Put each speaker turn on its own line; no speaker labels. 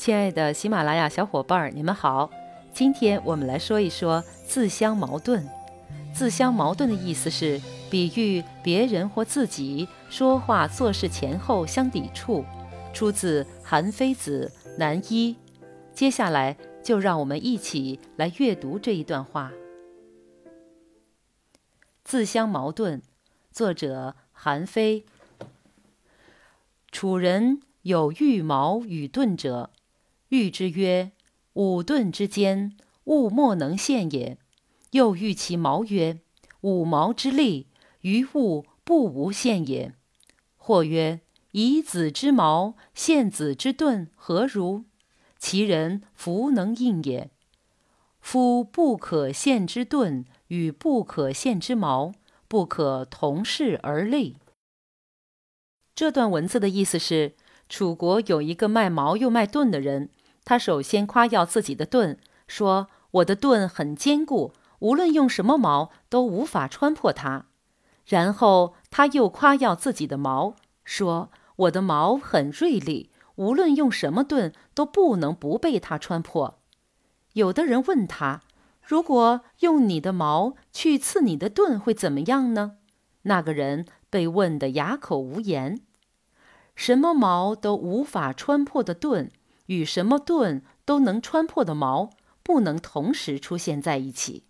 亲爱的喜马拉雅小伙伴儿，你们好。今天我们来说一说自相矛盾。自相矛盾的意思是比喻别人或自己说话做事前后相抵触，出自《韩非子·南一》。接下来就让我们一起来阅读这一段话。自相矛盾，作者韩非。楚人有欲矛与盾者。喻之曰：“五盾之间，物莫能陷也。”又喻其矛曰：“五矛之利，于物不无陷也。”或曰：“以子之矛陷子之盾，何如？其人弗能应也。夫不可陷之盾与不可陷之矛，不可同世而立。”这段文字的意思是：楚国有一个卖矛又卖盾的人。他首先夸耀自己的盾，说：“我的盾很坚固，无论用什么矛都无法穿破它。”然后他又夸耀自己的矛，说：“我的矛很锐利，无论用什么盾都不能不被它穿破。”有的人问他：“如果用你的矛去刺你的盾，会怎么样呢？”那个人被问得哑口无言。什么矛都无法穿破的盾。与什么盾都能穿破的矛不能同时出现在一起。